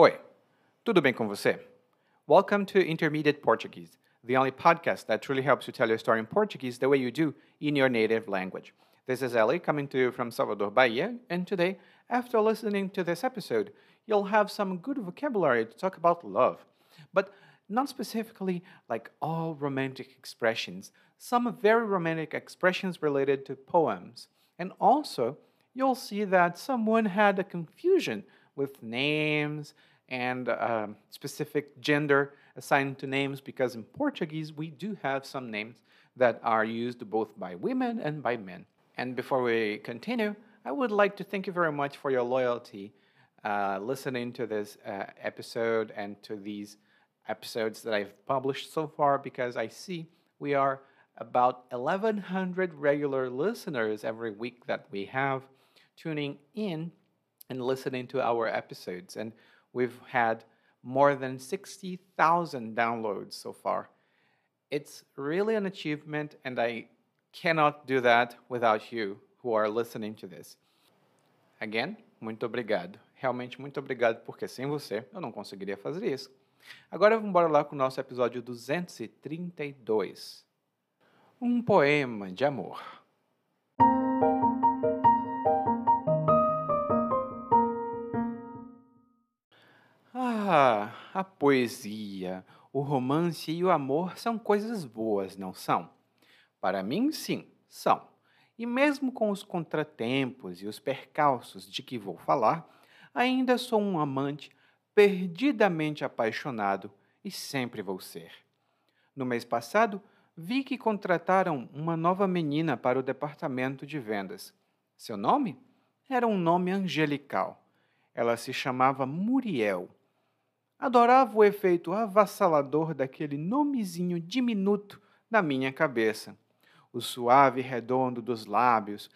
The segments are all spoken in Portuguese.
Oi, tudo bem com você? Welcome to Intermediate Portuguese, the only podcast that truly helps you tell your story in Portuguese the way you do in your native language. This is Ellie coming to you from Salvador, Bahia, and today, after listening to this episode, you'll have some good vocabulary to talk about love. But not specifically like all romantic expressions, some very romantic expressions related to poems. And also, you'll see that someone had a confusion with names and uh, specific gender assigned to names because in Portuguese we do have some names that are used both by women and by men. And before we continue, I would like to thank you very much for your loyalty uh, listening to this uh, episode and to these episodes that I've published so far because I see we are about 1,100 regular listeners every week that we have tuning in and listening to our episodes. And we've had more than 60,000 downloads so far. It's really an achievement, and I cannot do that without you who are listening to this. Again, muito obrigado. Realmente muito obrigado, porque sem você eu não conseguiria fazer isso. Agora vamos embora lá com o nosso episódio 232. Um poema de amor. A poesia, o romance e o amor são coisas boas, não são? Para mim, sim, são. E mesmo com os contratempos e os percalços de que vou falar, ainda sou um amante perdidamente apaixonado e sempre vou ser. No mês passado, vi que contrataram uma nova menina para o departamento de vendas. Seu nome? Era um nome angelical. Ela se chamava Muriel Adorava o efeito avassalador daquele nomezinho diminuto na minha cabeça. O suave redondo dos lábios,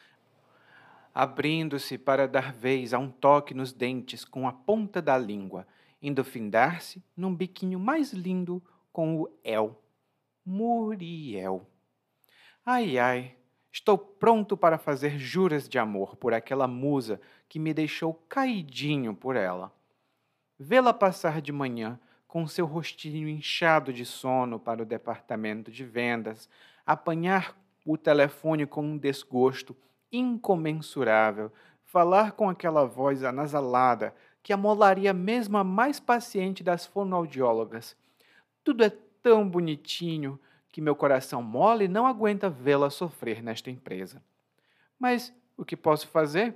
abrindo-se para dar vez a um toque nos dentes com a ponta da língua, indo findar-se num biquinho mais lindo com o El. Muriel. Ai, ai, estou pronto para fazer juras de amor por aquela musa que me deixou caidinho por ela vê-la passar de manhã com seu rostinho inchado de sono para o departamento de vendas, apanhar o telefone com um desgosto incomensurável, falar com aquela voz anasalada que amolaria mesmo a mais paciente das fonoaudiólogas. Tudo é tão bonitinho que meu coração mole não aguenta vê-la sofrer nesta empresa. Mas o que posso fazer?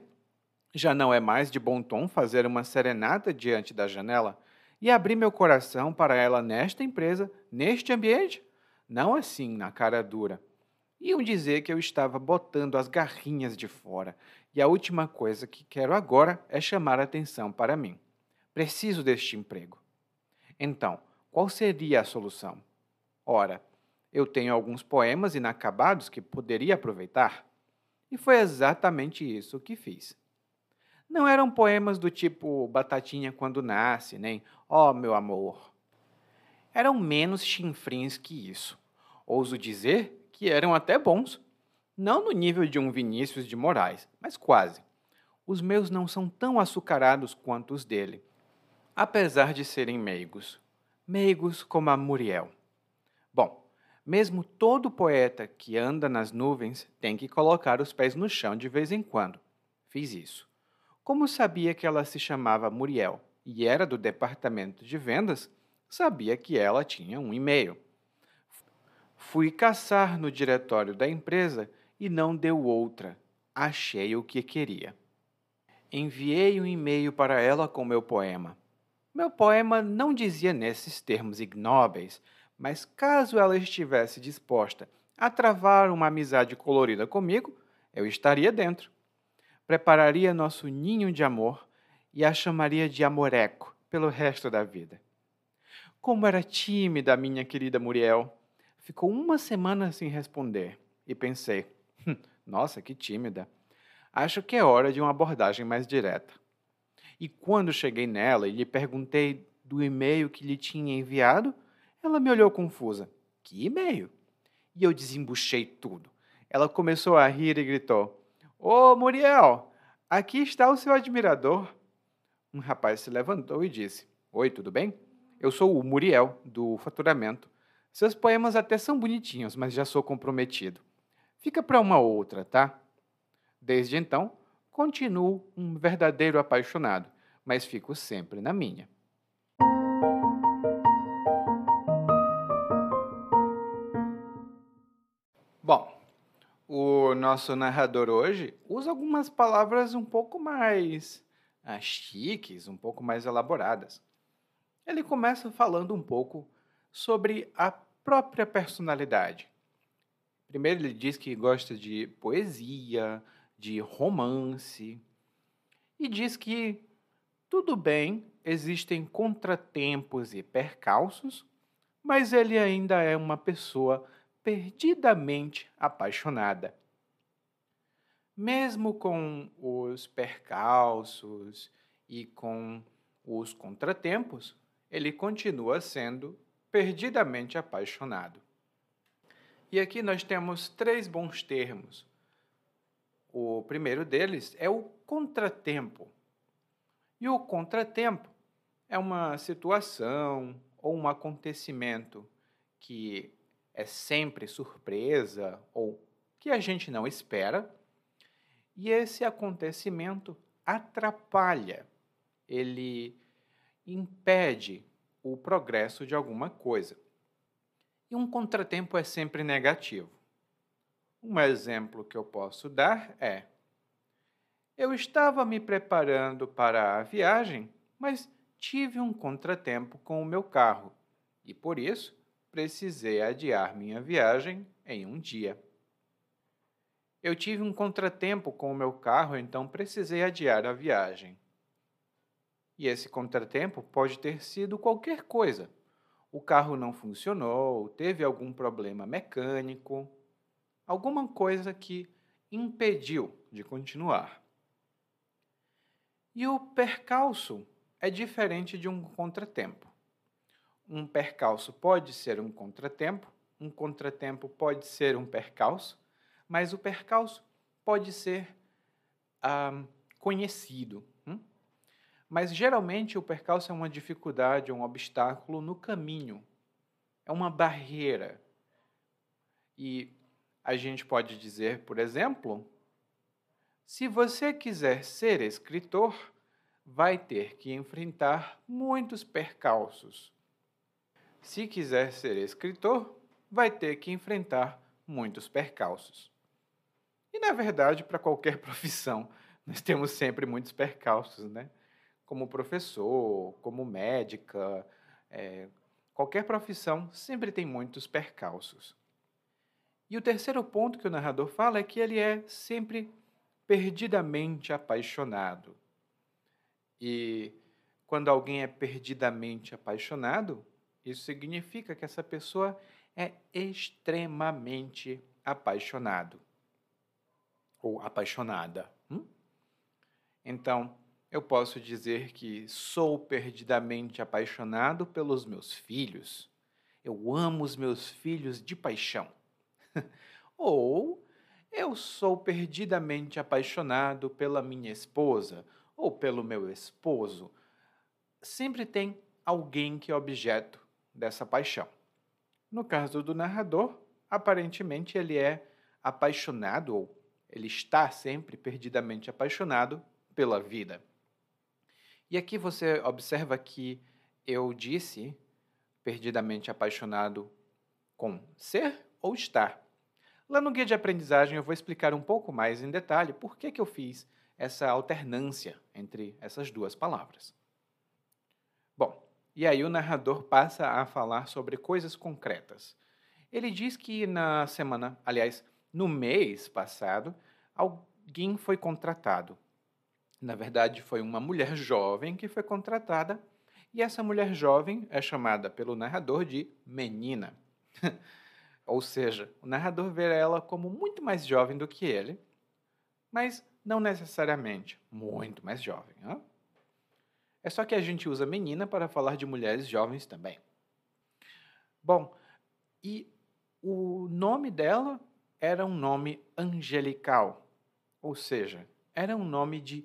Já não é mais de bom tom fazer uma serenata diante da janela e abrir meu coração para ela nesta empresa, neste ambiente? Não assim, na cara dura. Iam dizer que eu estava botando as garrinhas de fora, e a última coisa que quero agora é chamar atenção para mim. Preciso deste emprego. Então, qual seria a solução? Ora, eu tenho alguns poemas inacabados que poderia aproveitar. E foi exatamente isso que fiz. Não eram poemas do tipo Batatinha quando nasce, nem Ó oh, meu amor. Eram menos chinfrins que isso. Ouso dizer que eram até bons. Não no nível de um Vinícius de Moraes, mas quase. Os meus não são tão açucarados quanto os dele, apesar de serem meigos. Meigos como a Muriel. Bom, mesmo todo poeta que anda nas nuvens tem que colocar os pés no chão de vez em quando. Fiz isso. Como sabia que ela se chamava Muriel e era do departamento de vendas, sabia que ela tinha um e-mail. Fui caçar no diretório da empresa e não deu outra. Achei o que queria. Enviei um e-mail para ela com meu poema. Meu poema não dizia nesses termos ignóbeis, mas caso ela estivesse disposta a travar uma amizade colorida comigo, eu estaria dentro prepararia nosso ninho de amor e a chamaria de Amoreco pelo resto da vida. Como era tímida a minha querida Muriel. Ficou uma semana sem responder e pensei: hum, nossa, que tímida. Acho que é hora de uma abordagem mais direta. E quando cheguei nela e lhe perguntei do e-mail que lhe tinha enviado, ela me olhou confusa. Que e-mail? E eu desembuchei tudo. Ela começou a rir e gritou: Ô Muriel, aqui está o seu admirador. Um rapaz se levantou e disse: Oi, tudo bem? Eu sou o Muriel, do Faturamento. Seus poemas até são bonitinhos, mas já sou comprometido. Fica para uma outra, tá? Desde então, continuo um verdadeiro apaixonado, mas fico sempre na minha. Nosso narrador hoje usa algumas palavras um pouco mais ah, chiques, um pouco mais elaboradas. Ele começa falando um pouco sobre a própria personalidade. Primeiro, ele diz que gosta de poesia, de romance, e diz que tudo bem, existem contratempos e percalços, mas ele ainda é uma pessoa perdidamente apaixonada. Mesmo com os percalços e com os contratempos, ele continua sendo perdidamente apaixonado. E aqui nós temos três bons termos. O primeiro deles é o contratempo. E o contratempo é uma situação ou um acontecimento que é sempre surpresa ou que a gente não espera, e esse acontecimento atrapalha, ele impede o progresso de alguma coisa. E um contratempo é sempre negativo. Um exemplo que eu posso dar é: eu estava me preparando para a viagem, mas tive um contratempo com o meu carro e por isso precisei adiar minha viagem em um dia. Eu tive um contratempo com o meu carro, então precisei adiar a viagem. E esse contratempo pode ter sido qualquer coisa. O carro não funcionou, teve algum problema mecânico, alguma coisa que impediu de continuar. E o percalço é diferente de um contratempo. Um percalço pode ser um contratempo, um contratempo pode ser um percalço, mas o percalço pode ser ah, conhecido. Hum? Mas geralmente o percalço é uma dificuldade, um obstáculo no caminho, é uma barreira. E a gente pode dizer, por exemplo, se você quiser ser escritor, vai ter que enfrentar muitos percalços se quiser ser escritor, vai ter que enfrentar muitos percalços. E, na verdade, para qualquer profissão, nós temos sempre muitos percalços, né? Como professor, como médica, é, qualquer profissão sempre tem muitos percalços. E o terceiro ponto que o narrador fala é que ele é sempre perdidamente apaixonado. E quando alguém é perdidamente apaixonado, isso significa que essa pessoa é extremamente apaixonado ou apaixonada. Hum? Então, eu posso dizer que sou perdidamente apaixonado pelos meus filhos. Eu amo os meus filhos de paixão. ou eu sou perdidamente apaixonado pela minha esposa ou pelo meu esposo. Sempre tem alguém que é objeto dessa paixão. No caso do narrador, aparentemente ele é apaixonado ou ele está sempre perdidamente apaixonado pela vida. E aqui você observa que eu disse perdidamente apaixonado com ser ou estar. Lá no guia de aprendizagem eu vou explicar um pouco mais em detalhe por que, que eu fiz essa alternância entre essas duas palavras. Bom, e aí o narrador passa a falar sobre coisas concretas. Ele diz que na semana, aliás, no mês passado, alguém foi contratado. Na verdade, foi uma mulher jovem que foi contratada, e essa mulher jovem é chamada pelo narrador de menina. Ou seja, o narrador vê ela como muito mais jovem do que ele, mas não necessariamente muito mais jovem. Hein? É só que a gente usa menina para falar de mulheres jovens também. Bom, e o nome dela era um nome angelical, ou seja, era um nome de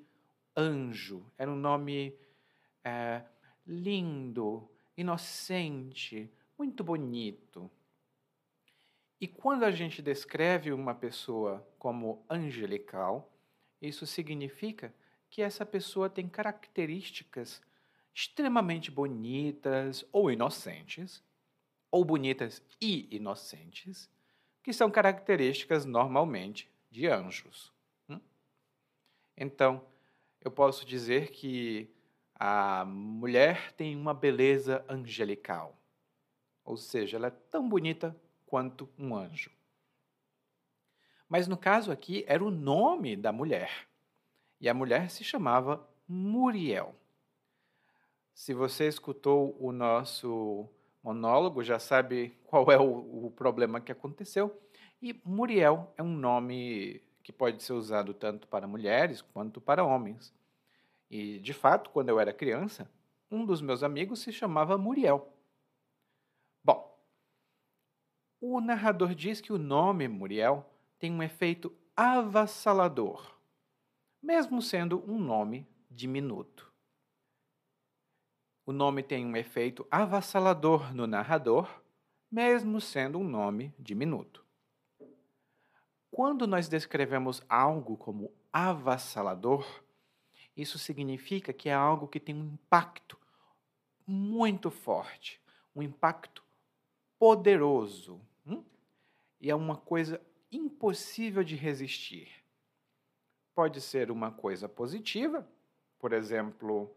anjo, era um nome é, lindo, inocente, muito bonito. E quando a gente descreve uma pessoa como angelical, isso significa que essa pessoa tem características extremamente bonitas ou inocentes, ou bonitas e inocentes, que são características normalmente de anjos. Hum? Então, eu posso dizer que a mulher tem uma beleza angelical, ou seja, ela é tão bonita quanto um anjo. Mas no caso aqui era o nome da mulher. E a mulher se chamava Muriel. Se você escutou o nosso monólogo, já sabe qual é o, o problema que aconteceu. E Muriel é um nome que pode ser usado tanto para mulheres quanto para homens. E, de fato, quando eu era criança, um dos meus amigos se chamava Muriel. Bom, o narrador diz que o nome Muriel tem um efeito avassalador mesmo sendo um nome diminuto. O nome tem um efeito avassalador no narrador, mesmo sendo um nome diminuto. Quando nós descrevemos algo como avassalador, isso significa que é algo que tem um impacto muito forte, um impacto poderoso. Hum? E é uma coisa impossível de resistir pode ser uma coisa positiva, por exemplo,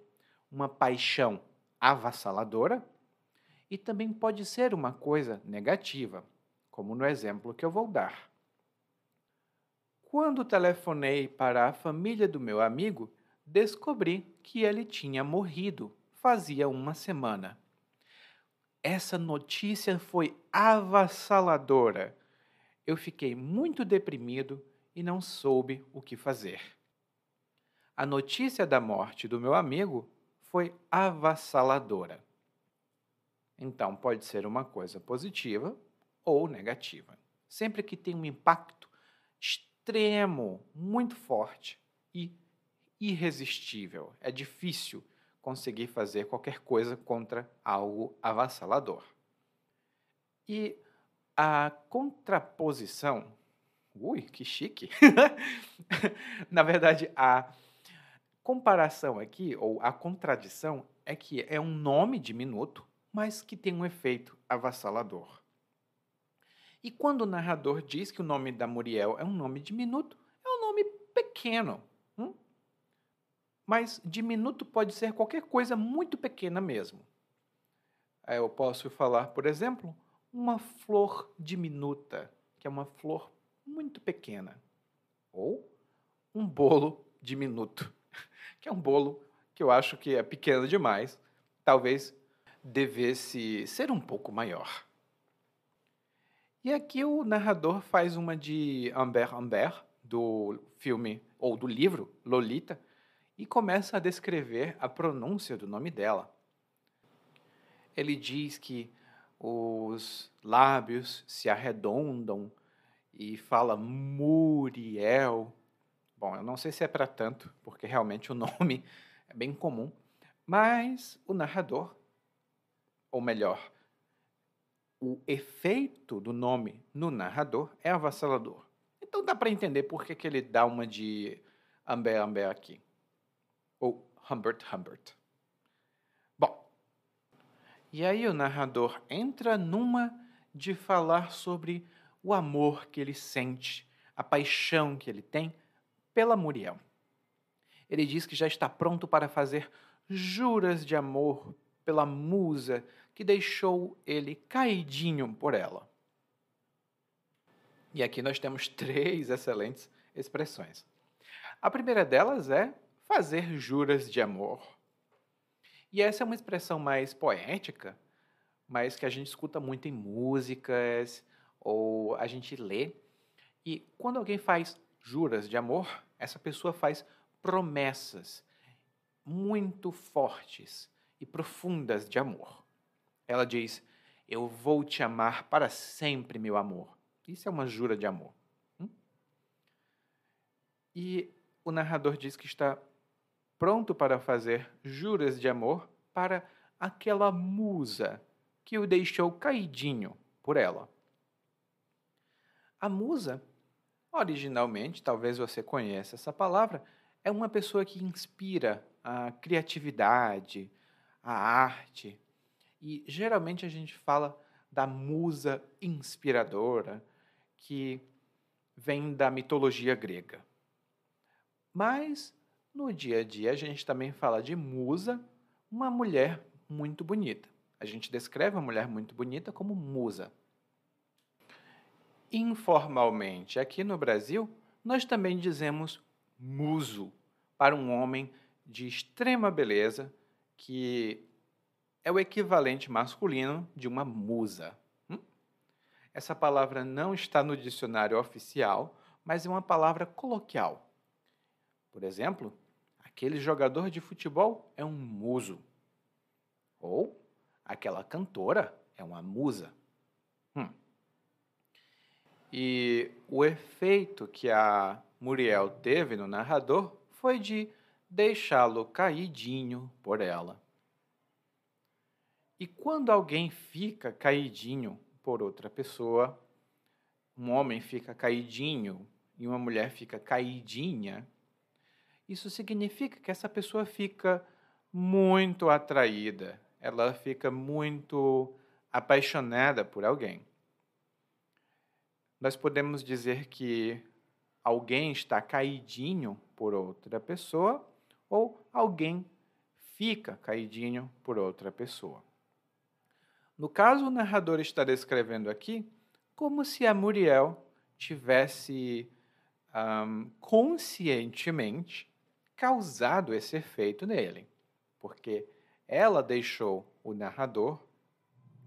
uma paixão avassaladora, e também pode ser uma coisa negativa, como no exemplo que eu vou dar. Quando telefonei para a família do meu amigo, descobri que ele tinha morrido fazia uma semana. Essa notícia foi avassaladora. Eu fiquei muito deprimido e não soube o que fazer. A notícia da morte do meu amigo foi avassaladora. Então, pode ser uma coisa positiva ou negativa. Sempre que tem um impacto extremo, muito forte e irresistível. É difícil conseguir fazer qualquer coisa contra algo avassalador. E a contraposição Ui, que chique! Na verdade, a comparação aqui, ou a contradição, é que é um nome diminuto, mas que tem um efeito avassalador. E quando o narrador diz que o nome da Muriel é um nome diminuto, é um nome pequeno. Hum? Mas diminuto pode ser qualquer coisa muito pequena mesmo. Eu posso falar, por exemplo, uma flor diminuta, que é uma flor muito pequena. Ou um bolo diminuto, que é um bolo que eu acho que é pequeno demais, talvez devesse ser um pouco maior. E aqui o narrador faz uma de Amber Amber, do filme ou do livro Lolita, e começa a descrever a pronúncia do nome dela. Ele diz que os lábios se arredondam e fala Muriel. Bom, eu não sei se é para tanto, porque realmente o nome é bem comum, mas o narrador, ou melhor, o efeito do nome no narrador é avassalador. Então dá para entender por que, que ele dá uma de Amber Amber aqui. Ou Humbert Humbert. Bom, e aí o narrador entra numa de falar sobre o amor que ele sente, a paixão que ele tem pela Muriel. Ele diz que já está pronto para fazer juras de amor pela musa que deixou ele caidinho por ela. E aqui nós temos três excelentes expressões. A primeira delas é fazer juras de amor. E essa é uma expressão mais poética, mas que a gente escuta muito em músicas, ou a gente lê. E quando alguém faz juras de amor, essa pessoa faz promessas muito fortes e profundas de amor. Ela diz: Eu vou te amar para sempre, meu amor. Isso é uma jura de amor. Hum? E o narrador diz que está pronto para fazer juras de amor para aquela musa que o deixou caidinho por ela. A musa, originalmente, talvez você conheça essa palavra, é uma pessoa que inspira a criatividade, a arte. E geralmente a gente fala da musa inspiradora, que vem da mitologia grega. Mas no dia a dia a gente também fala de musa, uma mulher muito bonita. A gente descreve uma mulher muito bonita como musa. Informalmente, aqui no Brasil, nós também dizemos muso para um homem de extrema beleza que é o equivalente masculino de uma musa. Hum? Essa palavra não está no dicionário oficial, mas é uma palavra coloquial. Por exemplo, aquele jogador de futebol é um muso. Ou aquela cantora é uma musa. E o efeito que a Muriel teve no narrador foi de deixá-lo caidinho por ela. E quando alguém fica caidinho por outra pessoa, um homem fica caidinho e uma mulher fica caidinha, isso significa que essa pessoa fica muito atraída, ela fica muito apaixonada por alguém. Nós podemos dizer que alguém está caidinho por outra pessoa ou alguém fica caidinho por outra pessoa. No caso, o narrador está descrevendo aqui como se a Muriel tivesse um, conscientemente causado esse efeito nele, porque ela deixou o narrador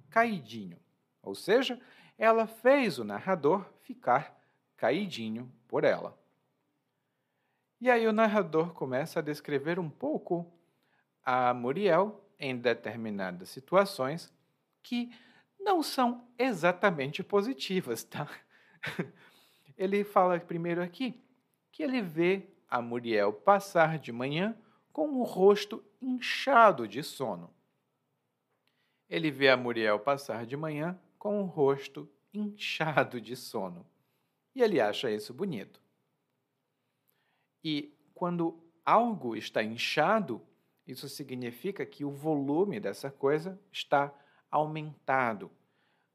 caidinho, ou seja, ela fez o narrador ficar caidinho por ela. E aí o narrador começa a descrever um pouco a Muriel em determinadas situações que não são exatamente positivas, tá? Ele fala primeiro aqui que ele vê a Muriel passar de manhã com o rosto inchado de sono. Ele vê a Muriel passar de manhã com o rosto inchado de sono. E ele acha isso bonito. E quando algo está inchado, isso significa que o volume dessa coisa está aumentado,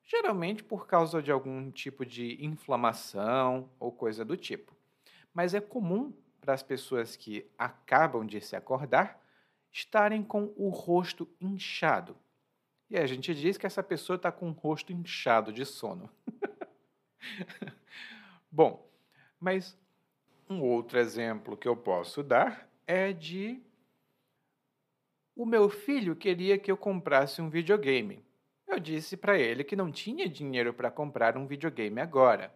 geralmente por causa de algum tipo de inflamação ou coisa do tipo. Mas é comum para as pessoas que acabam de se acordar estarem com o rosto inchado. E a gente diz que essa pessoa está com o rosto inchado de sono. Bom, mas um outro exemplo que eu posso dar é de o meu filho queria que eu comprasse um videogame. Eu disse para ele que não tinha dinheiro para comprar um videogame agora.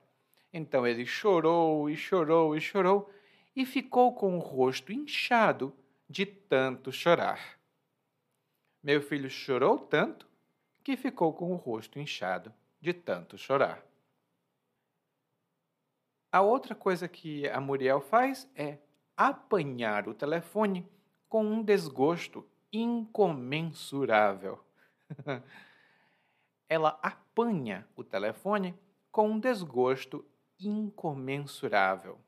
Então ele chorou e chorou e chorou e ficou com o rosto inchado de tanto chorar. Meu filho chorou tanto que ficou com o rosto inchado de tanto chorar. A outra coisa que a Muriel faz é apanhar o telefone com um desgosto incomensurável. Ela apanha o telefone com um desgosto incomensurável.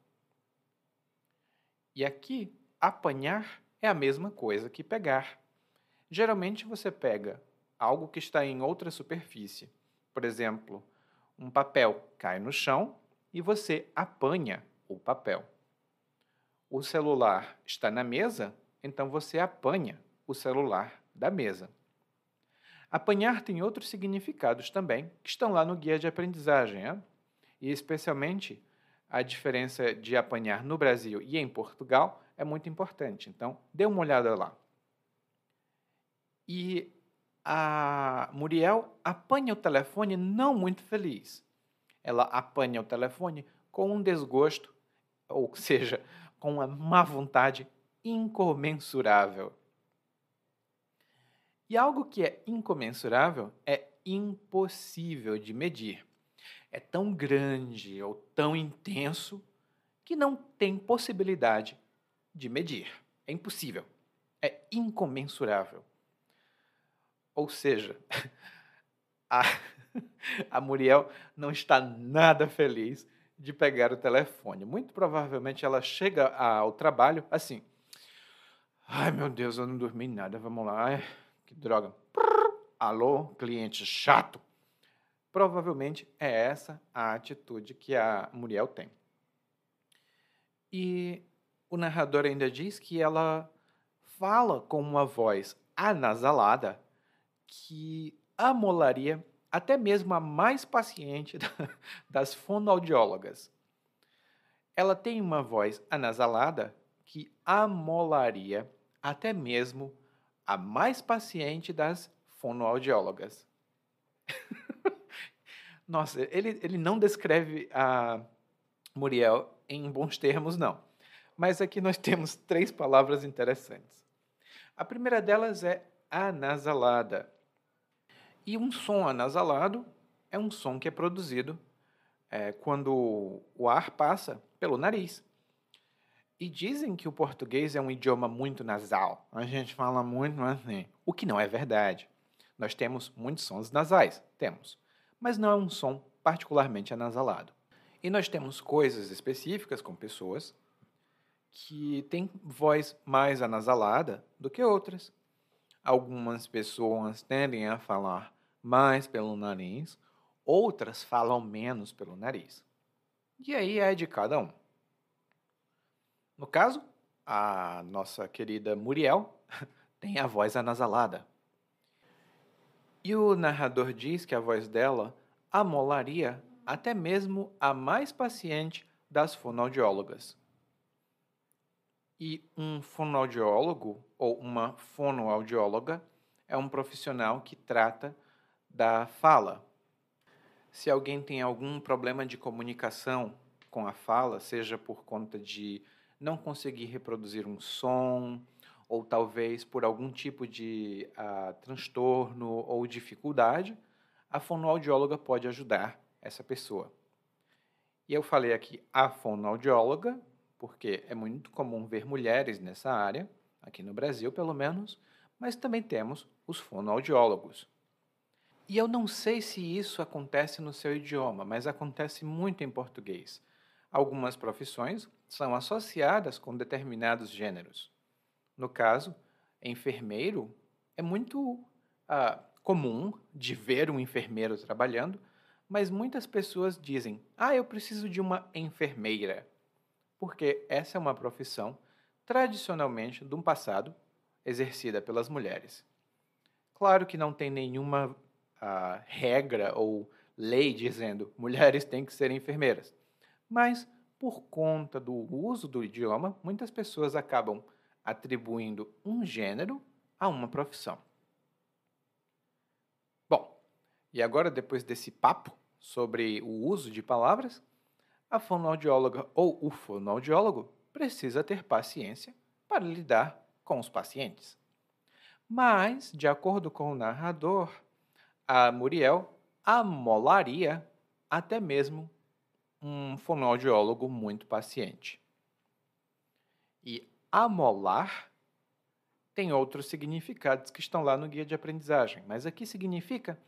E aqui, apanhar é a mesma coisa que pegar. Geralmente você pega algo que está em outra superfície. Por exemplo, um papel cai no chão e você apanha o papel. O celular está na mesa, então você apanha o celular da mesa. Apanhar tem outros significados também, que estão lá no guia de aprendizagem, e especialmente a diferença de apanhar no Brasil e em Portugal é muito importante. Então, dê uma olhada lá. E a Muriel apanha o telefone não muito feliz. Ela apanha o telefone com um desgosto, ou seja, com uma má vontade incomensurável. E algo que é incomensurável é impossível de medir. É tão grande ou tão intenso que não tem possibilidade de medir. É impossível. É incomensurável. Ou seja, a, a Muriel não está nada feliz de pegar o telefone. Muito provavelmente ela chega ao trabalho assim. Ai, meu Deus, eu não dormi nada. Vamos lá. Ai, que droga. Alô, cliente chato. Provavelmente é essa a atitude que a Muriel tem. E o narrador ainda diz que ela fala com uma voz anasalada que amolaria até mesmo a mais paciente das fonoaudiólogas. Ela tem uma voz anasalada que amolaria até mesmo a mais paciente das fonoaudiólogas. Nossa, ele, ele não descreve a Muriel em bons termos, não. Mas aqui nós temos três palavras interessantes. A primeira delas é anasalada. E um som anasalado é um som que é produzido é, quando o ar passa pelo nariz. E dizem que o português é um idioma muito nasal. A gente fala muito assim, o que não é verdade. Nós temos muitos sons nasais, temos, mas não é um som particularmente anasalado. E nós temos coisas específicas com pessoas que têm voz mais anasalada do que outras. Algumas pessoas tendem a falar mais pelo nariz, outras falam menos pelo nariz. E aí é de cada um. No caso, a nossa querida Muriel tem a voz anasalada. E o narrador diz que a voz dela amolaria até mesmo a mais paciente das fonoaudiólogas. E um fonoaudiólogo ou uma fonoaudióloga é um profissional que trata da fala. Se alguém tem algum problema de comunicação com a fala, seja por conta de não conseguir reproduzir um som, ou talvez por algum tipo de uh, transtorno ou dificuldade, a fonoaudióloga pode ajudar essa pessoa. E eu falei aqui a fonoaudióloga, porque é muito comum ver mulheres nessa área, aqui no Brasil pelo menos, mas também temos os fonoaudiólogos. E eu não sei se isso acontece no seu idioma, mas acontece muito em português. Algumas profissões são associadas com determinados gêneros. No caso, enfermeiro é muito ah, comum de ver um enfermeiro trabalhando, mas muitas pessoas dizem: Ah, eu preciso de uma enfermeira, porque essa é uma profissão tradicionalmente um passado exercida pelas mulheres. Claro que não tem nenhuma a regra ou lei dizendo mulheres têm que ser enfermeiras. Mas, por conta do uso do idioma, muitas pessoas acabam atribuindo um gênero a uma profissão. Bom, e agora, depois desse papo sobre o uso de palavras, a fonoaudióloga ou o fonoaudiólogo precisa ter paciência para lidar com os pacientes. Mas, de acordo com o narrador, a Muriel amolaria até mesmo um fonoaudiólogo muito paciente. E amolar tem outros significados que estão lá no guia de aprendizagem, mas aqui significa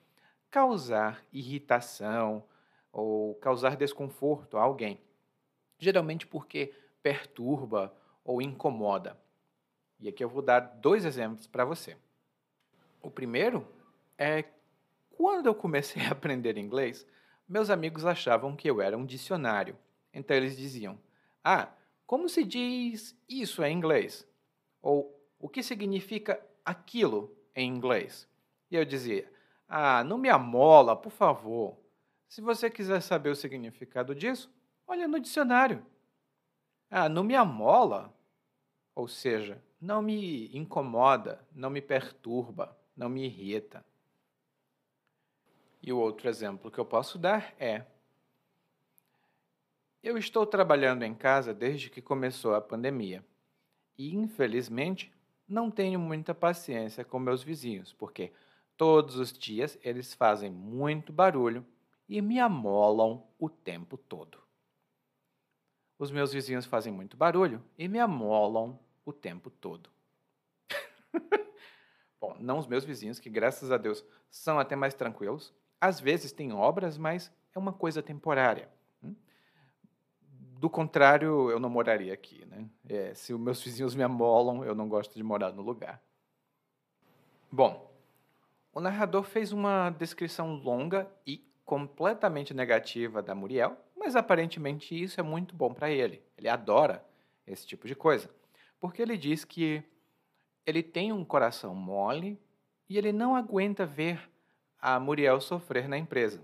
causar irritação ou causar desconforto a alguém, geralmente porque perturba ou incomoda. E aqui eu vou dar dois exemplos para você. O primeiro é quando eu comecei a aprender inglês, meus amigos achavam que eu era um dicionário. Então eles diziam: Ah, como se diz isso em inglês? Ou o que significa aquilo em inglês? E eu dizia: Ah, não me amola, por favor. Se você quiser saber o significado disso, olha no dicionário. Ah, não me amola, ou seja, não me incomoda, não me perturba, não me irrita. E o outro exemplo que eu posso dar é: eu estou trabalhando em casa desde que começou a pandemia e, infelizmente, não tenho muita paciência com meus vizinhos, porque todos os dias eles fazem muito barulho e me amolam o tempo todo. Os meus vizinhos fazem muito barulho e me amolam o tempo todo. Bom, não os meus vizinhos, que graças a Deus são até mais tranquilos. Às vezes tem obras, mas é uma coisa temporária. Hum? Do contrário, eu não moraria aqui. Né? É, se os meus vizinhos me amolam, eu não gosto de morar no lugar. Bom, o narrador fez uma descrição longa e completamente negativa da Muriel, mas aparentemente isso é muito bom para ele. Ele adora esse tipo de coisa, porque ele diz que ele tem um coração mole e ele não aguenta ver a Muriel sofrer na empresa.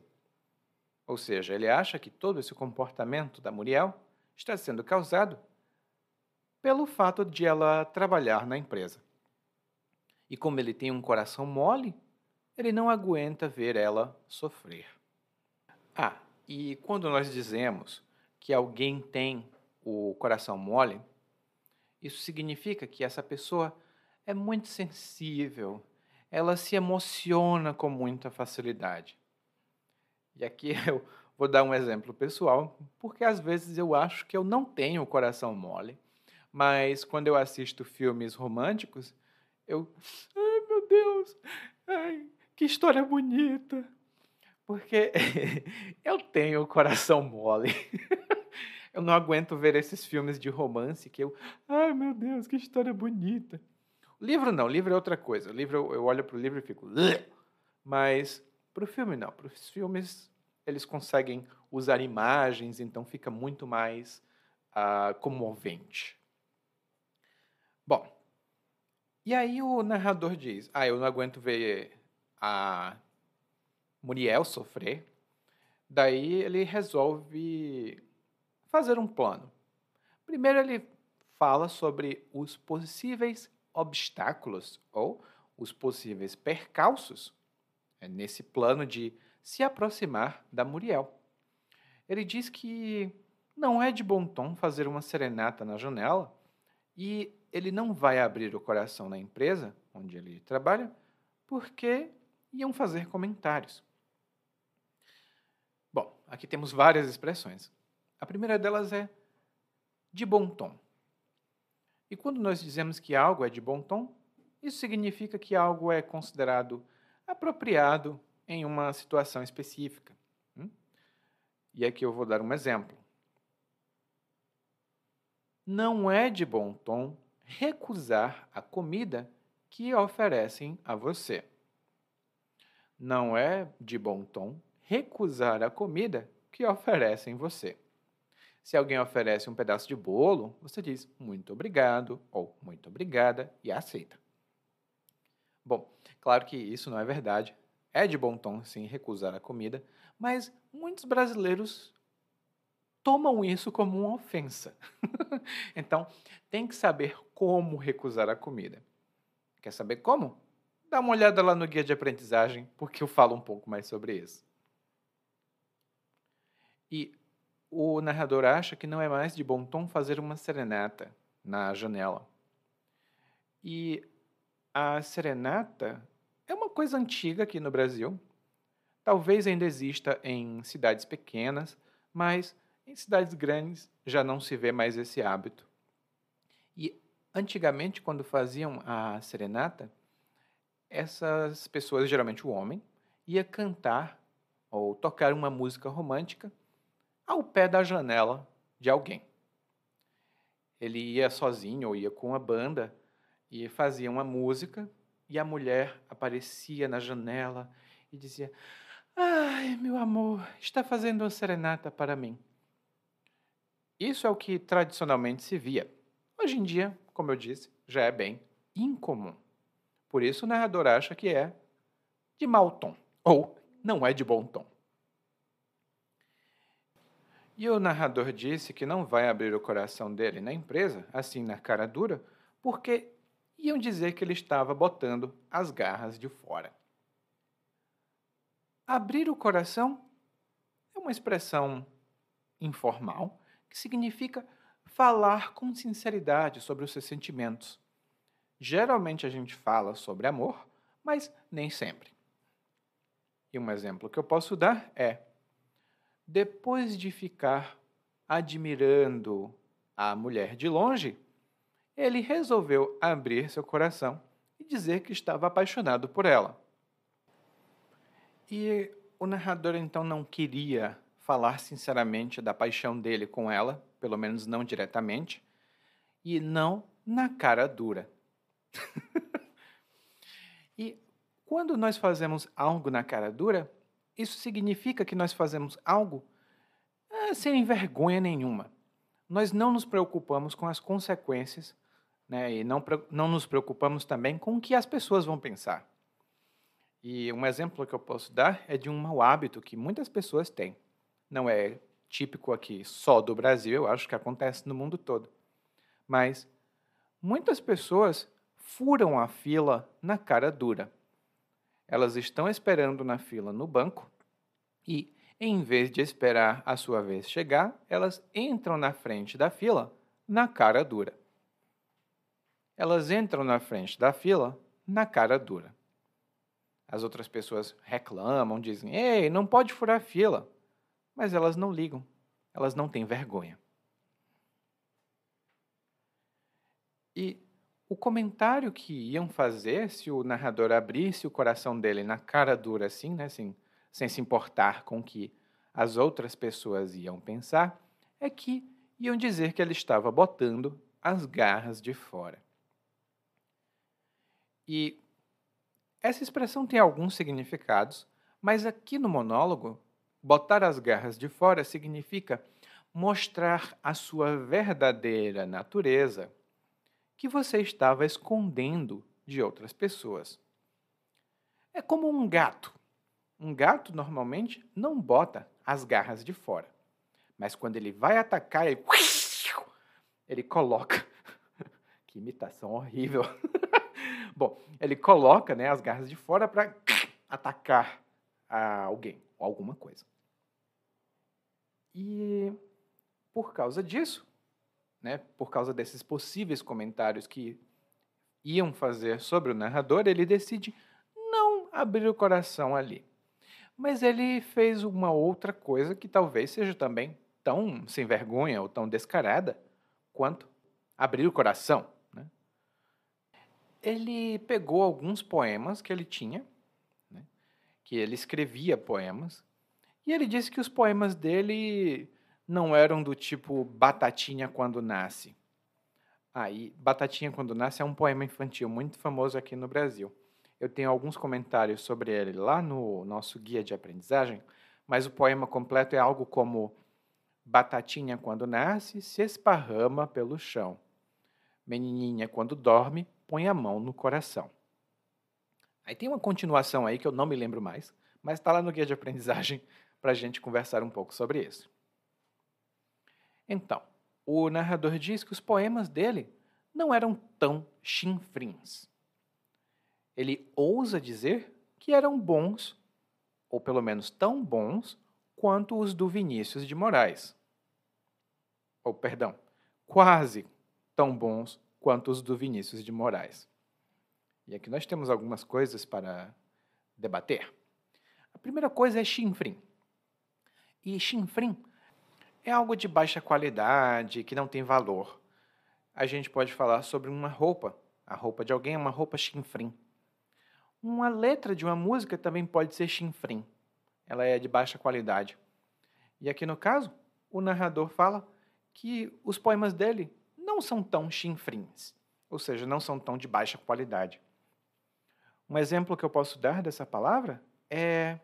Ou seja, ele acha que todo esse comportamento da Muriel está sendo causado pelo fato de ela trabalhar na empresa. E como ele tem um coração mole, ele não aguenta ver ela sofrer. Ah, e quando nós dizemos que alguém tem o coração mole, isso significa que essa pessoa é muito sensível, ela se emociona com muita facilidade. E aqui eu vou dar um exemplo pessoal, porque às vezes eu acho que eu não tenho o coração mole, mas quando eu assisto filmes românticos, eu. Ai, meu Deus! Ai, que história bonita! Porque eu tenho o coração mole. eu não aguento ver esses filmes de romance que eu. Ai, meu Deus, que história bonita! Livro não, livro é outra coisa. Livro eu olho para o livro e fico. Mas para o filme não. Para os filmes eles conseguem usar imagens, então fica muito mais uh, comovente. Bom, e aí o narrador diz: Ah, eu não aguento ver a Muriel sofrer. Daí ele resolve fazer um plano. Primeiro ele fala sobre os possíveis obstáculos ou os possíveis percalços é nesse plano de se aproximar da Muriel. Ele diz que não é de bom tom fazer uma serenata na janela e ele não vai abrir o coração na empresa onde ele trabalha porque iam fazer comentários. Bom, aqui temos várias expressões. A primeira delas é de bom tom. E quando nós dizemos que algo é de bom tom, isso significa que algo é considerado apropriado em uma situação específica. Hum? E aqui eu vou dar um exemplo. Não é de bom tom recusar a comida que oferecem a você. Não é de bom tom recusar a comida que oferecem você. Se alguém oferece um pedaço de bolo, você diz muito obrigado ou muito obrigada e aceita. Bom, claro que isso não é verdade. É de bom tom, sim, recusar a comida, mas muitos brasileiros tomam isso como uma ofensa. então, tem que saber como recusar a comida. Quer saber como? Dá uma olhada lá no guia de aprendizagem, porque eu falo um pouco mais sobre isso. E o narrador acha que não é mais de bom tom fazer uma serenata na janela. E a serenata é uma coisa antiga aqui no Brasil. Talvez ainda exista em cidades pequenas, mas em cidades grandes já não se vê mais esse hábito. E antigamente, quando faziam a serenata, essas pessoas, geralmente o homem, ia cantar ou tocar uma música romântica ao pé da janela de alguém. Ele ia sozinho ou ia com a banda e fazia uma música e a mulher aparecia na janela e dizia: Ai, meu amor, está fazendo uma serenata para mim. Isso é o que tradicionalmente se via. Hoje em dia, como eu disse, já é bem incomum. Por isso o narrador acha que é de mau tom, ou não é de bom tom. E o narrador disse que não vai abrir o coração dele na empresa, assim na cara dura, porque iam dizer que ele estava botando as garras de fora. Abrir o coração é uma expressão informal que significa falar com sinceridade sobre os seus sentimentos. Geralmente a gente fala sobre amor, mas nem sempre. E um exemplo que eu posso dar é: depois de ficar admirando a mulher de longe, ele resolveu abrir seu coração e dizer que estava apaixonado por ela. E o narrador então não queria falar sinceramente da paixão dele com ela, pelo menos não diretamente, e não na cara dura. e quando nós fazemos algo na cara dura, isso significa que nós fazemos algo é, sem vergonha nenhuma. Nós não nos preocupamos com as consequências né, e não, não nos preocupamos também com o que as pessoas vão pensar. E um exemplo que eu posso dar é de um mau hábito que muitas pessoas têm. Não é típico aqui só do Brasil, eu acho que acontece no mundo todo. Mas muitas pessoas furam a fila na cara dura. Elas estão esperando na fila no banco e, em vez de esperar a sua vez chegar, elas entram na frente da fila na cara dura. Elas entram na frente da fila na cara dura. As outras pessoas reclamam, dizem: Ei, não pode furar fila. Mas elas não ligam, elas não têm vergonha. E o comentário que iam fazer se o narrador abrisse o coração dele na cara dura assim, né, assim, sem se importar com o que as outras pessoas iam pensar, é que iam dizer que ele estava botando as garras de fora. E essa expressão tem alguns significados, mas aqui no monólogo, botar as garras de fora significa mostrar a sua verdadeira natureza que você estava escondendo de outras pessoas. É como um gato. Um gato normalmente não bota as garras de fora, mas quando ele vai atacar, ele, ele coloca. que imitação horrível! Bom, ele coloca né, as garras de fora para atacar alguém ou alguma coisa. E por causa disso, né, por causa desses possíveis comentários que iam fazer sobre o narrador, ele decide não abrir o coração ali. Mas ele fez uma outra coisa que talvez seja também tão sem vergonha ou tão descarada quanto abrir o coração ele pegou alguns poemas que ele tinha, né, que ele escrevia poemas, e ele disse que os poemas dele não eram do tipo Batatinha quando nasce. Aí, ah, Batatinha quando nasce é um poema infantil muito famoso aqui no Brasil. Eu tenho alguns comentários sobre ele lá no nosso guia de aprendizagem, mas o poema completo é algo como Batatinha quando nasce se esparrama pelo chão. Menininha quando dorme põe a mão no coração. Aí tem uma continuação aí que eu não me lembro mais, mas está lá no guia de aprendizagem para a gente conversar um pouco sobre isso. Então, o narrador diz que os poemas dele não eram tão chinfrins. Ele ousa dizer que eram bons, ou pelo menos tão bons, quanto os do Vinícius de Moraes. Ou, perdão, quase tão bons quanto os do Vinícius de Moraes. E aqui nós temos algumas coisas para debater. A primeira coisa é chinfrim. E chinfrim é algo de baixa qualidade, que não tem valor. A gente pode falar sobre uma roupa. A roupa de alguém é uma roupa chinfrim. Uma letra de uma música também pode ser chinfrim. Ela é de baixa qualidade. E aqui no caso, o narrador fala que os poemas dele não são tão chinfrins, ou seja, não são tão de baixa qualidade. Um exemplo que eu posso dar dessa palavra é.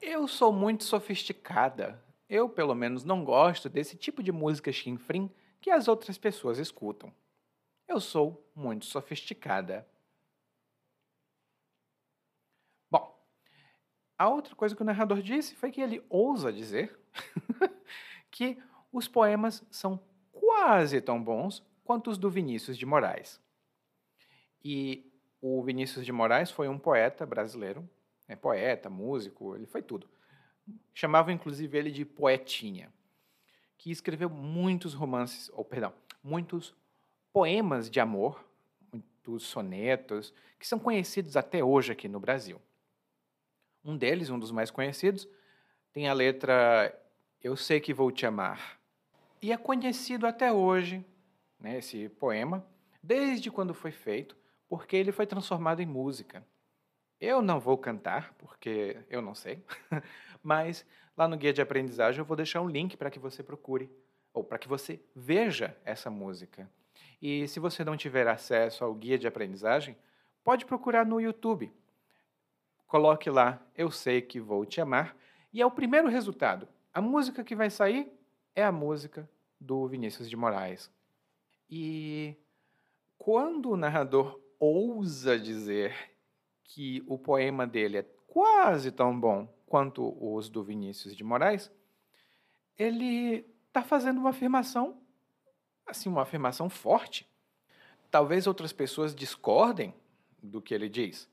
Eu sou muito sofisticada. Eu, pelo menos, não gosto desse tipo de música chinfrim que as outras pessoas escutam. Eu sou muito sofisticada. Bom, a outra coisa que o narrador disse foi que ele ousa dizer que os poemas são quase tão bons quanto os do Vinícius de Moraes. E o Vinícius de Moraes foi um poeta brasileiro, né, poeta, músico, ele foi tudo. Chamavam inclusive ele de poetinha, que escreveu muitos romances, ou perdão, muitos poemas de amor, muitos sonetos, que são conhecidos até hoje aqui no Brasil. Um deles, um dos mais conhecidos, tem a letra Eu sei que vou te amar, e é conhecido até hoje, né, esse poema, desde quando foi feito, porque ele foi transformado em música. Eu não vou cantar, porque eu não sei, mas lá no guia de aprendizagem eu vou deixar um link para que você procure, ou para que você veja essa música. E se você não tiver acesso ao guia de aprendizagem, pode procurar no YouTube. Coloque lá Eu Sei Que Vou Te Amar, e é o primeiro resultado. A música que vai sair é a música do Vinícius de Moraes. E quando o narrador ousa dizer que o poema dele é quase tão bom quanto os do Vinícius de Moraes, ele está fazendo uma afirmação, assim, uma afirmação forte. Talvez outras pessoas discordem do que ele diz.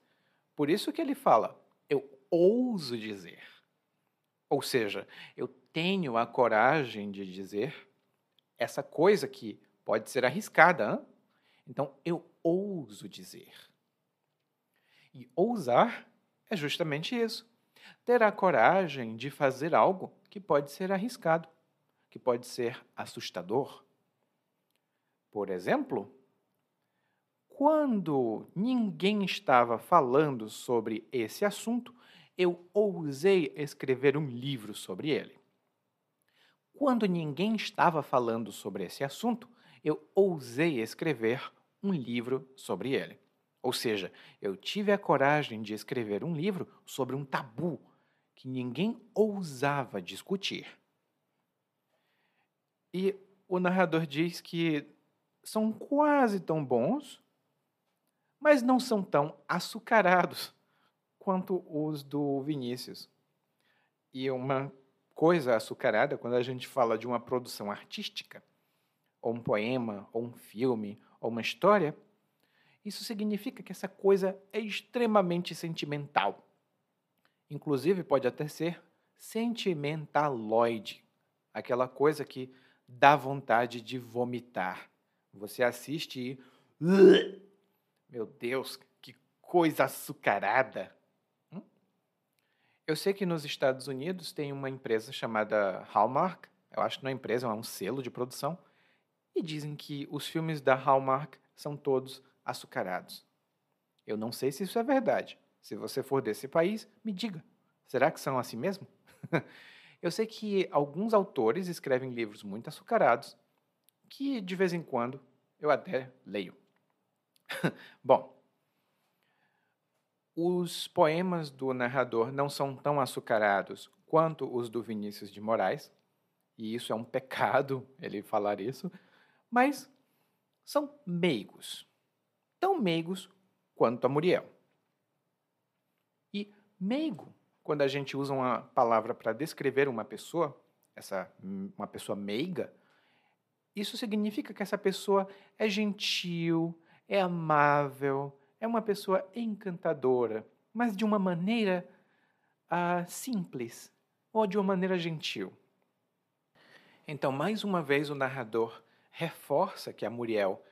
Por isso que ele fala, eu ouso dizer. Ou seja, eu tenho a coragem de dizer essa coisa que pode ser arriscada. Hein? Então, eu ouso dizer. E ousar é justamente isso. Ter a coragem de fazer algo que pode ser arriscado, que pode ser assustador. Por exemplo, quando ninguém estava falando sobre esse assunto, eu ousei escrever um livro sobre ele. Quando ninguém estava falando sobre esse assunto, eu ousei escrever um livro sobre ele. Ou seja, eu tive a coragem de escrever um livro sobre um tabu que ninguém ousava discutir. E o narrador diz que são quase tão bons, mas não são tão açucarados quanto os do Vinícius. E uma coisa açucarada, quando a gente fala de uma produção artística, ou um poema, ou um filme, ou uma história, isso significa que essa coisa é extremamente sentimental. Inclusive, pode até ser sentimentaloide aquela coisa que dá vontade de vomitar. Você assiste e. Meu Deus, que coisa açucarada! Hum? Eu sei que nos Estados Unidos tem uma empresa chamada Hallmark, eu acho que não é empresa, é um selo de produção, e dizem que os filmes da Hallmark são todos açucarados. Eu não sei se isso é verdade. Se você for desse país, me diga. Será que são assim mesmo? eu sei que alguns autores escrevem livros muito açucarados, que de vez em quando eu até leio. Bom, os poemas do narrador não são tão açucarados quanto os do Vinícius de Moraes, e isso é um pecado ele falar isso, mas são meigos tão meigos quanto a Muriel. E meigo, quando a gente usa uma palavra para descrever uma pessoa, essa uma pessoa meiga, isso significa que essa pessoa é gentil, é amável, é uma pessoa encantadora, mas de uma maneira ah, simples ou de uma maneira gentil. Então, mais uma vez, o narrador reforça que a Muriel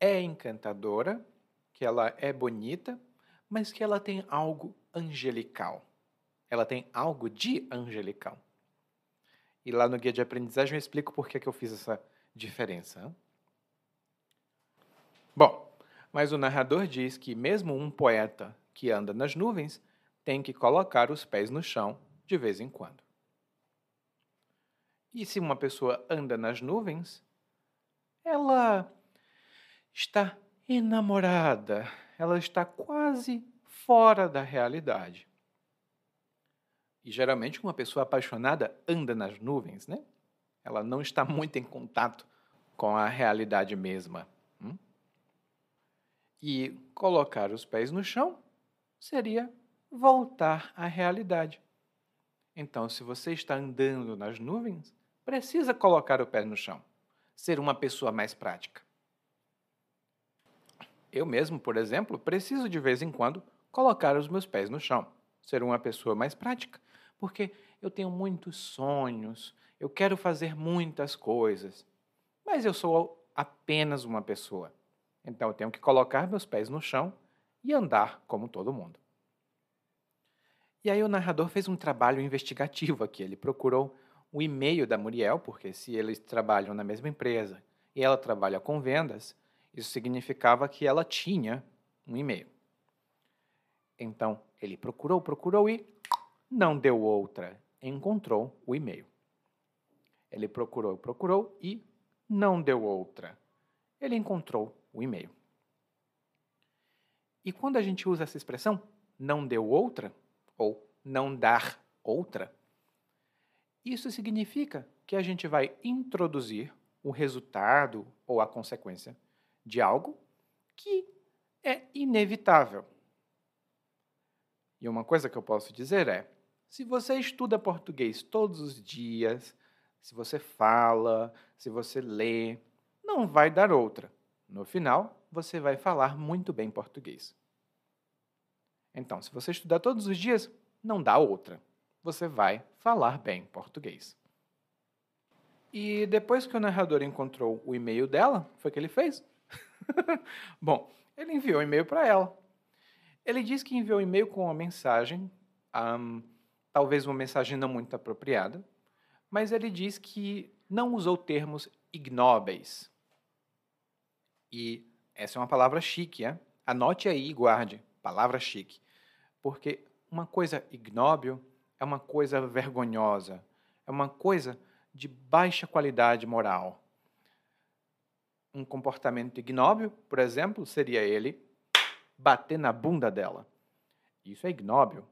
é encantadora, que ela é bonita, mas que ela tem algo angelical. Ela tem algo de angelical. E lá no guia de aprendizagem eu explico por que, que eu fiz essa diferença. Bom, mas o narrador diz que mesmo um poeta que anda nas nuvens tem que colocar os pés no chão de vez em quando. E se uma pessoa anda nas nuvens, ela está enamorada, ela está quase fora da realidade. E geralmente uma pessoa apaixonada anda nas nuvens, né? Ela não está muito em contato com a realidade mesma. Hum? E colocar os pés no chão seria voltar à realidade. Então, se você está andando nas nuvens, precisa colocar o pé no chão, ser uma pessoa mais prática. Eu mesmo, por exemplo, preciso de vez em quando colocar os meus pés no chão, ser uma pessoa mais prática, porque eu tenho muitos sonhos, eu quero fazer muitas coisas, mas eu sou apenas uma pessoa. Então eu tenho que colocar meus pés no chão e andar como todo mundo. E aí o narrador fez um trabalho investigativo aqui. Ele procurou o e-mail da Muriel, porque se eles trabalham na mesma empresa e ela trabalha com vendas, isso significava que ela tinha um e-mail. Então, ele procurou, procurou e não deu outra. Encontrou o e-mail. Ele procurou, procurou e não deu outra. Ele encontrou o e-mail. E quando a gente usa essa expressão, não deu outra, ou não dar outra, isso significa que a gente vai introduzir o resultado ou a consequência de algo que é inevitável. E uma coisa que eu posso dizer é: se você estuda português todos os dias, se você fala, se você lê, não vai dar outra. No final, você vai falar muito bem português. Então, se você estudar todos os dias, não dá outra. Você vai falar bem português. E depois que o narrador encontrou o e-mail dela, foi o que ele fez? Bom, ele enviou um e-mail para ela. Ele diz que enviou um e-mail com uma mensagem, um, talvez uma mensagem não muito apropriada, mas ele diz que não usou termos ignóbeis. E essa é uma palavra chique, é? Anote aí e guarde, palavra chique. Porque uma coisa ignóbil é uma coisa vergonhosa, é uma coisa de baixa qualidade moral. Um comportamento ignóbil, por exemplo, seria ele bater na bunda dela. Isso é ignóbil.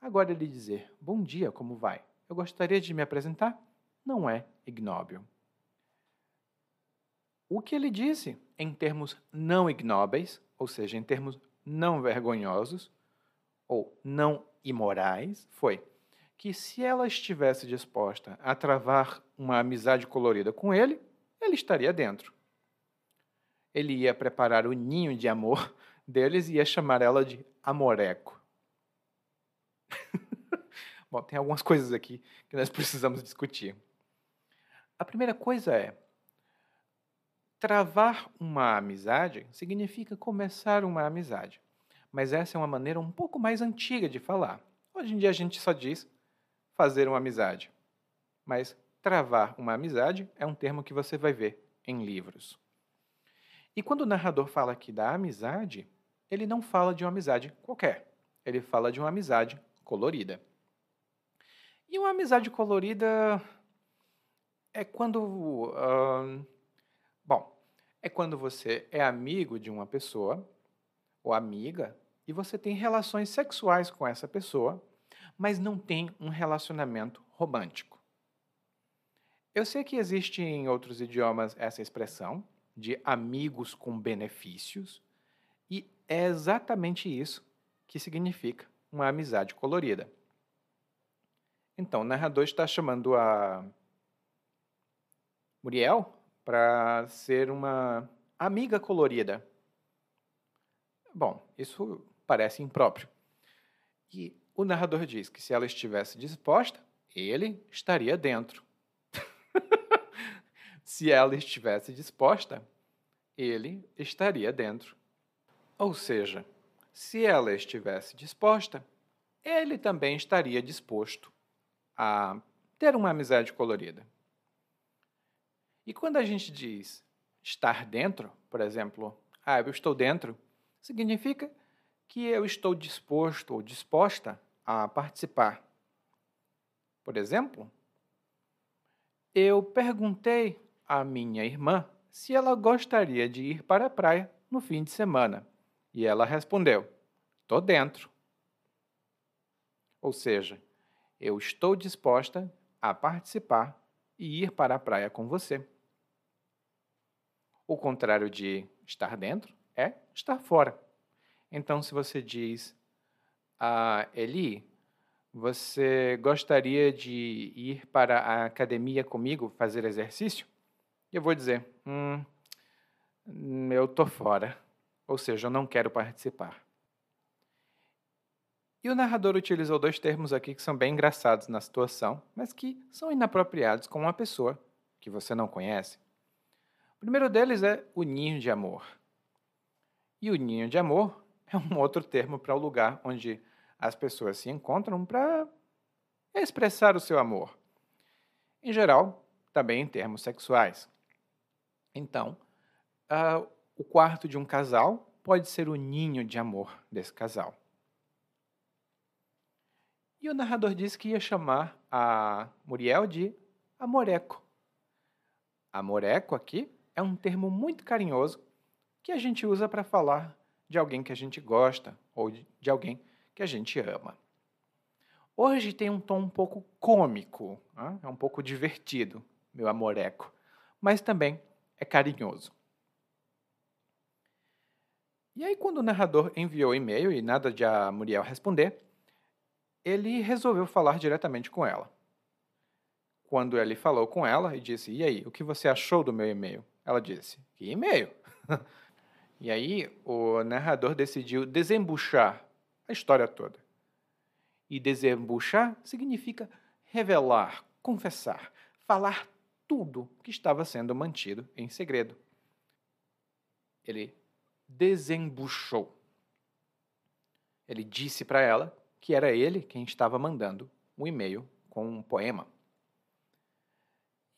Agora ele dizer: Bom dia, como vai? Eu gostaria de me apresentar? Não é ignóbil. O que ele disse em termos não ignóbeis, ou seja, em termos não vergonhosos ou não imorais, foi que se ela estivesse disposta a travar uma amizade colorida com ele, ele estaria dentro. Ele ia preparar o ninho de amor deles e ia chamar ela de amoreco. Bom, tem algumas coisas aqui que nós precisamos discutir. A primeira coisa é: travar uma amizade significa começar uma amizade. Mas essa é uma maneira um pouco mais antiga de falar. Hoje em dia a gente só diz fazer uma amizade. Mas travar uma amizade é um termo que você vai ver em livros. E quando o narrador fala aqui da amizade, ele não fala de uma amizade qualquer. Ele fala de uma amizade colorida. E uma amizade colorida é quando. Uh, bom, é quando você é amigo de uma pessoa, ou amiga, e você tem relações sexuais com essa pessoa, mas não tem um relacionamento romântico. Eu sei que existe em outros idiomas essa expressão de amigos com benefícios, e é exatamente isso que significa uma amizade colorida. Então, o narrador está chamando a Muriel para ser uma amiga colorida. Bom, isso parece impróprio. E o narrador diz que se ela estivesse disposta, ele estaria dentro. Se ela estivesse disposta, ele estaria dentro. Ou seja, se ela estivesse disposta, ele também estaria disposto a ter uma amizade colorida. E quando a gente diz estar dentro, por exemplo, ah, eu estou dentro, significa que eu estou disposto ou disposta a participar. Por exemplo, eu perguntei à minha irmã se ela gostaria de ir para a praia no fim de semana. E ela respondeu: Estou dentro. Ou seja, eu estou disposta a participar e ir para a praia com você. O contrário de estar dentro é estar fora. Então, se você diz a Eli, você gostaria de ir para a academia comigo fazer exercício? Eu vou dizer, hum, eu tô fora ou seja, eu não quero participar. E o narrador utilizou dois termos aqui que são bem engraçados na situação, mas que são inapropriados com uma pessoa que você não conhece. O primeiro deles é o ninho de amor. E o ninho de amor é um outro termo para o lugar onde as pessoas se encontram para expressar o seu amor. Em geral, também em termos sexuais. Então, uh, o quarto de um casal pode ser o ninho de amor desse casal. E o narrador disse que ia chamar a Muriel de Amoreco. Amoreco aqui é um termo muito carinhoso que a gente usa para falar de alguém que a gente gosta ou de alguém que a gente ama. Hoje tem um tom um pouco cômico, né? é um pouco divertido, meu amoreco, mas também é carinhoso. E aí, quando o narrador enviou e-mail e nada de a Muriel responder, ele resolveu falar diretamente com ela. Quando ele falou com ela e disse: E aí, o que você achou do meu e-mail? Ela disse: Que e-mail? e aí, o narrador decidiu desembuchar a história toda. E desembuchar significa revelar, confessar, falar tudo que estava sendo mantido em segredo. Ele desembuchou. Ele disse para ela que era ele quem estava mandando um e-mail com um poema.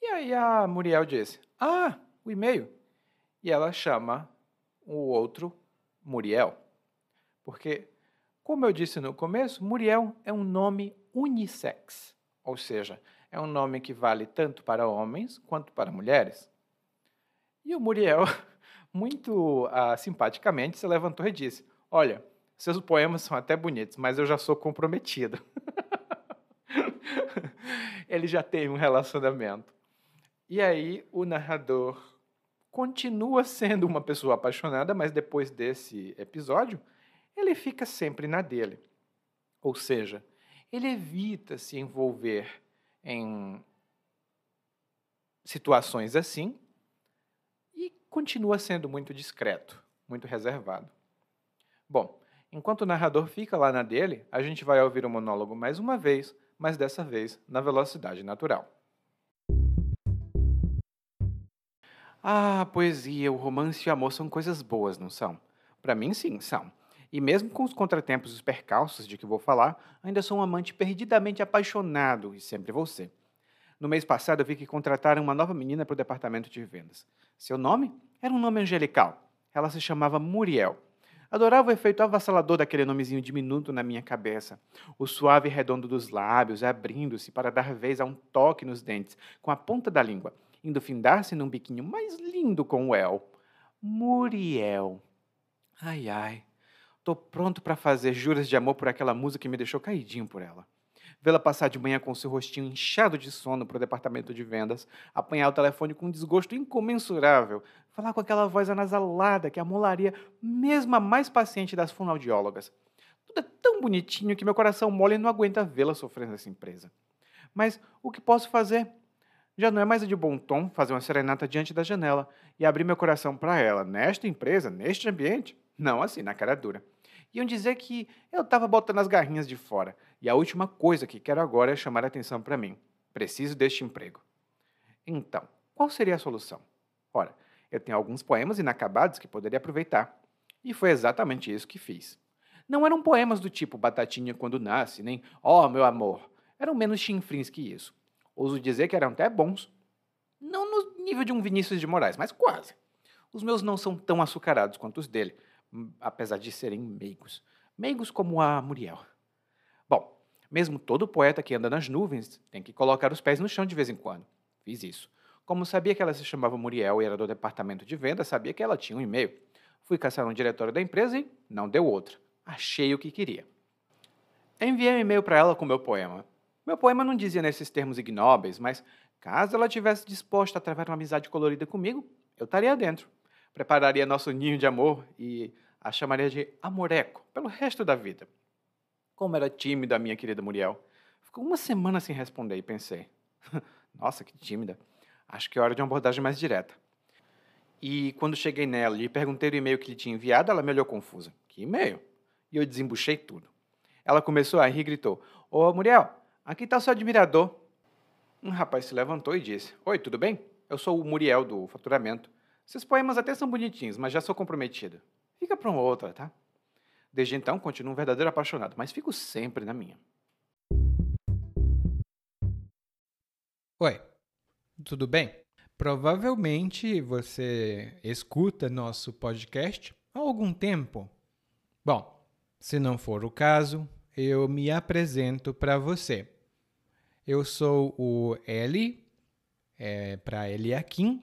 E aí a Muriel disse: Ah, o e-mail. E ela chama o outro Muriel. Porque, como eu disse no começo, Muriel é um nome unissex. Ou seja, é um nome que vale tanto para homens quanto para mulheres. E o Muriel muito ah, simpaticamente, se levantou e disse: Olha, seus poemas são até bonitos, mas eu já sou comprometido. Ele já tem um relacionamento. E aí o narrador continua sendo uma pessoa apaixonada, mas depois desse episódio, ele fica sempre na dele. Ou seja, ele evita se envolver em situações assim continua sendo muito discreto, muito reservado. Bom, enquanto o narrador fica lá na dele, a gente vai ouvir o monólogo mais uma vez, mas dessa vez na velocidade natural. Ah, a poesia, o romance e o amor são coisas boas, não são? Para mim, sim, são. E mesmo com os contratempos e os percalços de que vou falar, ainda sou um amante perdidamente apaixonado e sempre vou ser. No mês passado, eu vi que contrataram uma nova menina para o departamento de vendas. Seu nome era um nome angelical. Ela se chamava Muriel. Adorava o efeito avassalador daquele nomezinho diminuto na minha cabeça. O suave redondo dos lábios abrindo-se para dar vez a um toque nos dentes com a ponta da língua, indo findar-se num biquinho mais lindo com o El. Muriel. Ai, ai. Tô pronto para fazer juras de amor por aquela música que me deixou caidinho por ela vê-la passar de manhã com seu rostinho inchado de sono para o departamento de vendas, apanhar o telefone com um desgosto incomensurável, falar com aquela voz anasalada que amolaria mesmo a mais paciente das fonoaudiólogas. Tudo é tão bonitinho que meu coração mole não aguenta vê-la sofrendo nessa empresa. Mas o que posso fazer? Já não é mais de bom tom fazer uma serenata diante da janela e abrir meu coração para ela, nesta empresa, neste ambiente? Não assim, na cara dura. Iam dizer que eu estava botando as garrinhas de fora. E a última coisa que quero agora é chamar a atenção para mim. Preciso deste emprego. Então, qual seria a solução? Ora, eu tenho alguns poemas inacabados que poderia aproveitar. E foi exatamente isso que fiz. Não eram poemas do tipo Batatinha quando nasce, nem Oh, meu amor. Eram menos chinfrins que isso. Ouso dizer que eram até bons. Não no nível de um Vinícius de Moraes, mas quase. Os meus não são tão açucarados quanto os dele, apesar de serem meigos. Meigos como a Muriel. Bom, mesmo todo poeta que anda nas nuvens tem que colocar os pés no chão de vez em quando. Fiz isso. Como sabia que ela se chamava Muriel e era do departamento de venda, sabia que ela tinha um e-mail. Fui caçar um diretório da empresa e não deu outra. Achei o que queria. Enviei um e-mail para ela com meu poema. Meu poema não dizia nesses termos ignóbeis, mas caso ela tivesse disposta a travar uma amizade colorida comigo, eu estaria dentro. Prepararia nosso ninho de amor e a chamaria de Amoreco pelo resto da vida. Como era tímida a minha querida Muriel. Ficou uma semana sem responder e pensei: nossa, que tímida. Acho que é hora de uma abordagem mais direta. E quando cheguei nela e perguntei o e-mail que lhe tinha enviado, ela me olhou confusa. Que e-mail? E eu desembuchei tudo. Ela começou a rir e gritou: Ô Muriel, aqui está o seu admirador. Um rapaz se levantou e disse: Oi, tudo bem? Eu sou o Muriel do faturamento. Seus poemas até são bonitinhos, mas já sou comprometido. Fica para uma outra, tá? Desde então, continuo um verdadeiro apaixonado, mas fico sempre na minha. Oi, tudo bem? Provavelmente você escuta nosso podcast há algum tempo? Bom, se não for o caso, eu me apresento para você. Eu sou o Eli, é, para Eliakim,